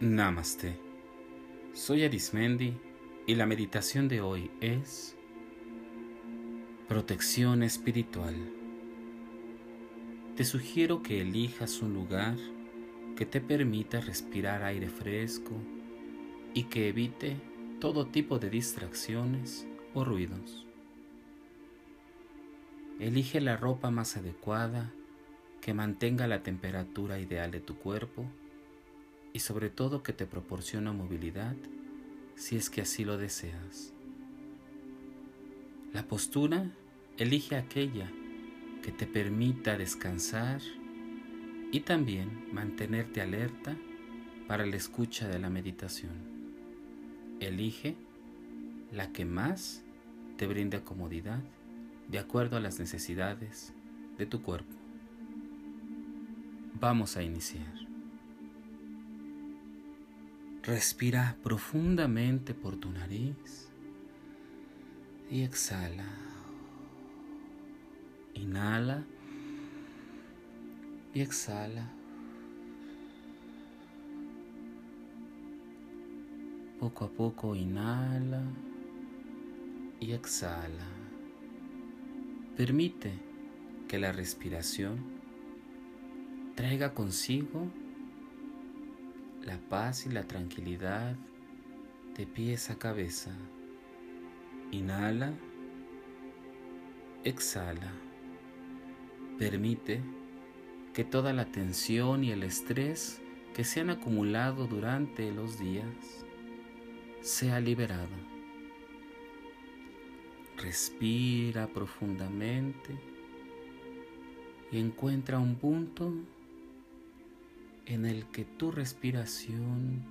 Namaste. Soy Arismendi y la meditación de hoy es protección espiritual. Te sugiero que elijas un lugar que te permita respirar aire fresco y que evite todo tipo de distracciones o ruidos. Elige la ropa más adecuada que mantenga la temperatura ideal de tu cuerpo y sobre todo que te proporciona movilidad si es que así lo deseas. La postura elige aquella que te permita descansar y también mantenerte alerta para la escucha de la meditación. Elige la que más te brinde comodidad de acuerdo a las necesidades de tu cuerpo. Vamos a iniciar. Respira profundamente por tu nariz y exhala. Inhala y exhala. Poco a poco inhala y exhala. Permite que la respiración traiga consigo la paz y la tranquilidad de pies a cabeza. Inhala, exhala. Permite que toda la tensión y el estrés que se han acumulado durante los días sea liberado. Respira profundamente y encuentra un punto en el que tu respiración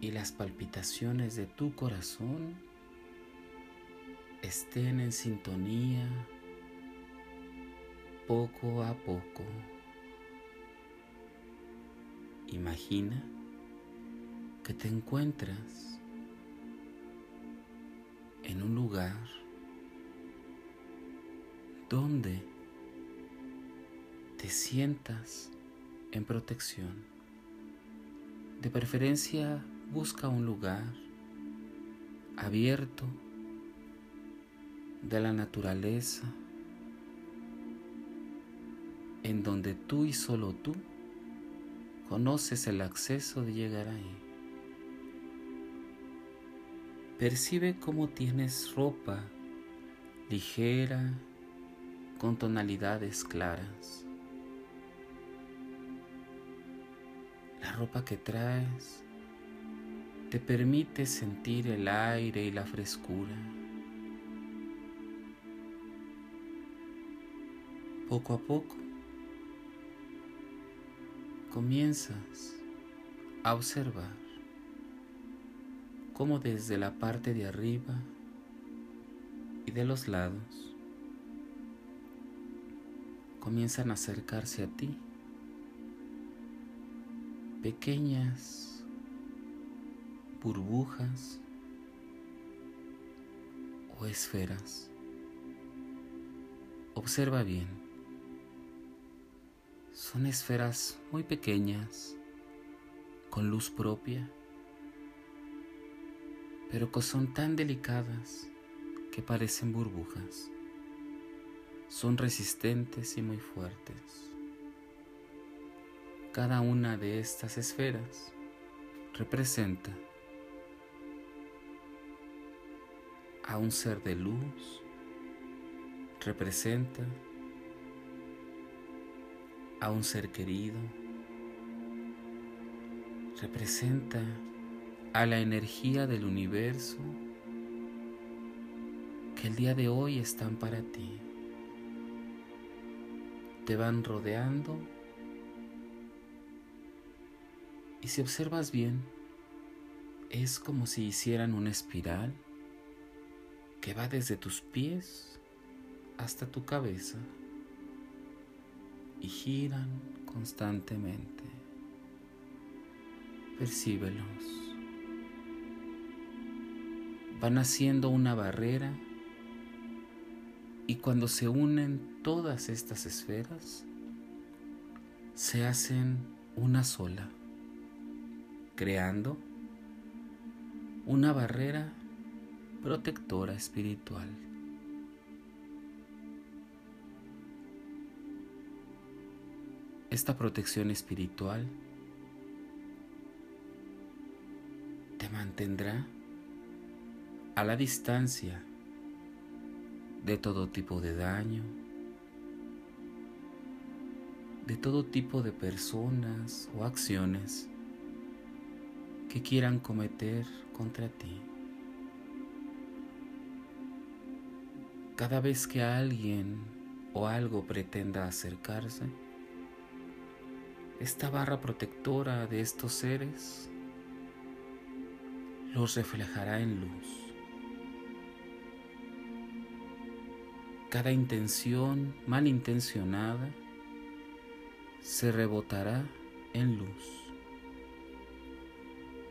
y las palpitaciones de tu corazón estén en sintonía poco a poco. Imagina que te encuentras en un lugar donde te sientas en protección. De preferencia busca un lugar abierto de la naturaleza en donde tú y solo tú conoces el acceso de llegar ahí. Percibe cómo tienes ropa ligera con tonalidades claras. Ropa que traes te permite sentir el aire y la frescura. Poco a poco comienzas a observar cómo desde la parte de arriba y de los lados comienzan a acercarse a ti pequeñas burbujas o esferas. Observa bien. Son esferas muy pequeñas, con luz propia, pero que son tan delicadas que parecen burbujas. Son resistentes y muy fuertes. Cada una de estas esferas representa a un ser de luz, representa a un ser querido, representa a la energía del universo que el día de hoy están para ti. Te van rodeando Y si observas bien, es como si hicieran una espiral que va desde tus pies hasta tu cabeza y giran constantemente. Percíbelos. Van haciendo una barrera y cuando se unen todas estas esferas, se hacen una sola, creando una barrera protectora espiritual. Esta protección espiritual te mantendrá a la distancia de todo tipo de daño, de todo tipo de personas o acciones que quieran cometer contra ti. Cada vez que alguien o algo pretenda acercarse, esta barra protectora de estos seres los reflejará en luz. Cada intención malintencionada se rebotará en luz,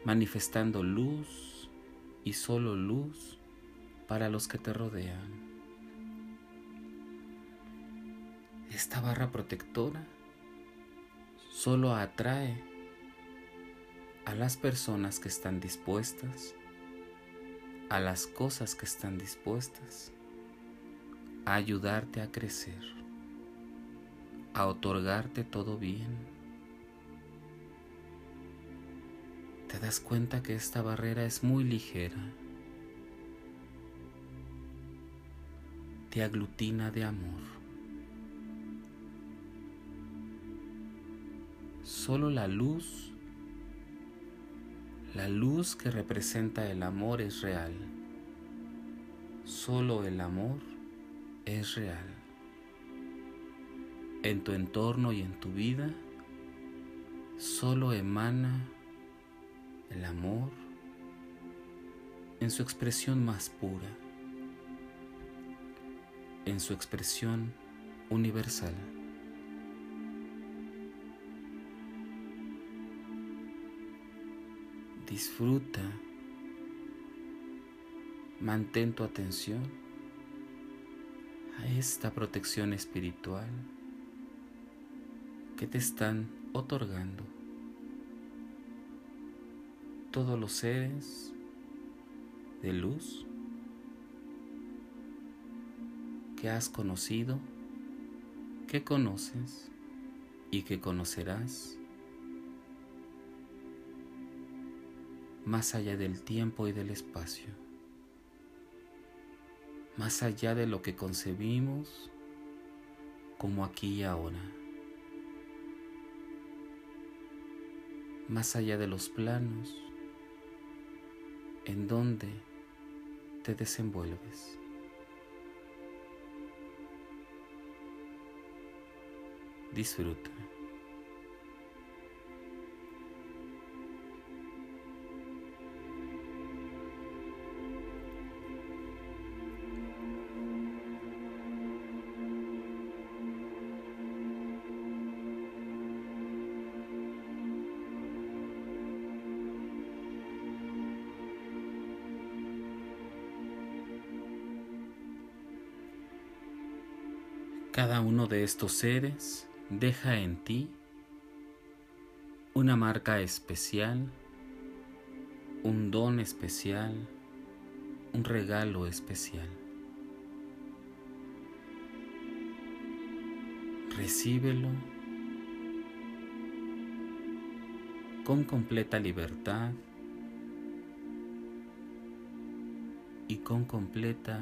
manifestando luz y solo luz para los que te rodean. Esta barra protectora solo atrae a las personas que están dispuestas, a las cosas que están dispuestas a ayudarte a crecer, a otorgarte todo bien. Te das cuenta que esta barrera es muy ligera. Te aglutina de amor. Solo la luz, la luz que representa el amor es real. Solo el amor es real. En tu entorno y en tu vida solo emana el amor en su expresión más pura, en su expresión universal. Disfruta, mantén tu atención a esta protección espiritual que te están otorgando todos los seres de luz que has conocido, que conoces y que conocerás más allá del tiempo y del espacio más allá de lo que concebimos como aquí y ahora, más allá de los planos en donde te desenvuelves. Disfruta. Cada uno de estos seres deja en ti una marca especial, un don especial, un regalo especial. Recíbelo con completa libertad y con completa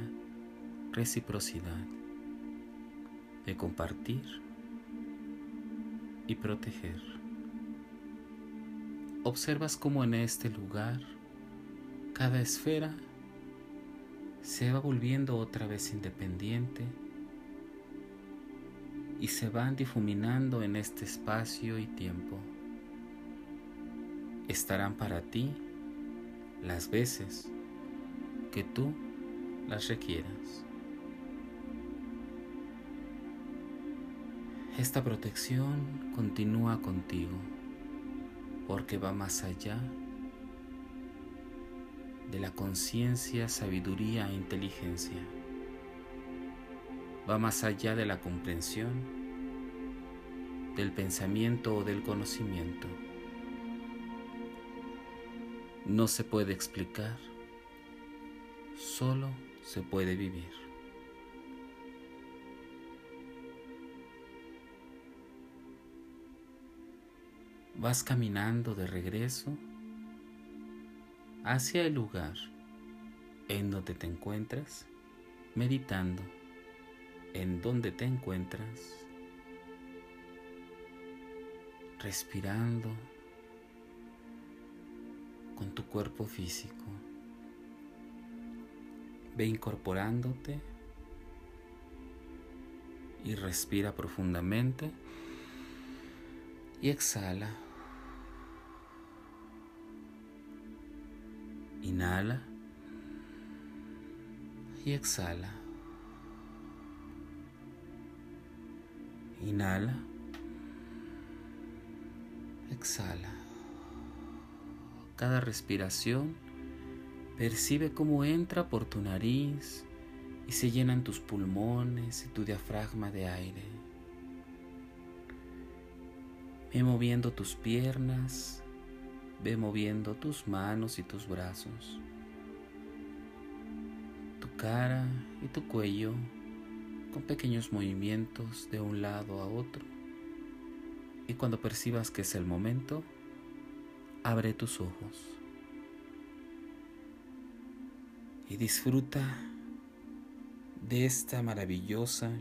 reciprocidad de compartir y proteger. Observas cómo en este lugar cada esfera se va volviendo otra vez independiente y se van difuminando en este espacio y tiempo. Estarán para ti las veces que tú las requieras. Esta protección continúa contigo porque va más allá de la conciencia, sabiduría e inteligencia. Va más allá de la comprensión del pensamiento o del conocimiento. No se puede explicar, solo se puede vivir. Vas caminando de regreso hacia el lugar en donde te encuentras, meditando en donde te encuentras, respirando con tu cuerpo físico. Ve incorporándote y respira profundamente y exhala. Inhala y exhala. Inhala. Exhala. Cada respiración percibe cómo entra por tu nariz y se llenan tus pulmones y tu diafragma de aire. Ve moviendo tus piernas, ve moviendo tus manos y tus brazos, tu cara y tu cuello con pequeños movimientos de un lado a otro. Y cuando percibas que es el momento, abre tus ojos y disfruta de esta maravillosa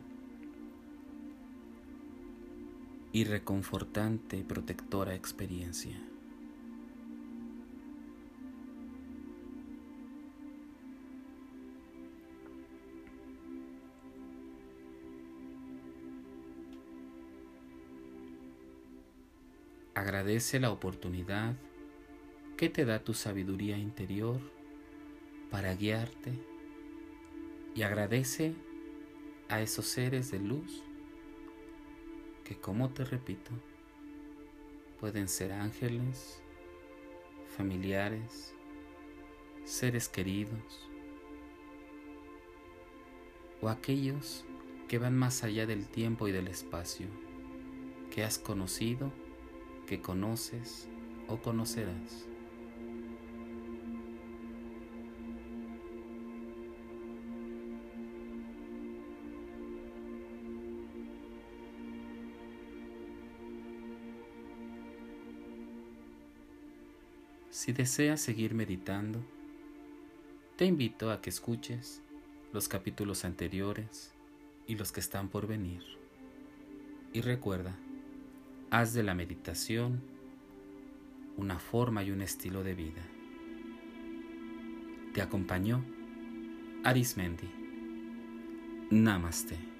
y reconfortante y protectora experiencia. Agradece la oportunidad que te da tu sabiduría interior para guiarte y agradece a esos seres de luz que como te repito, pueden ser ángeles, familiares, seres queridos o aquellos que van más allá del tiempo y del espacio, que has conocido, conoces o conocerás. Si deseas seguir meditando, te invito a que escuches los capítulos anteriores y los que están por venir. Y recuerda, haz de la meditación una forma y un estilo de vida. Te acompañó Arismendi. Namaste.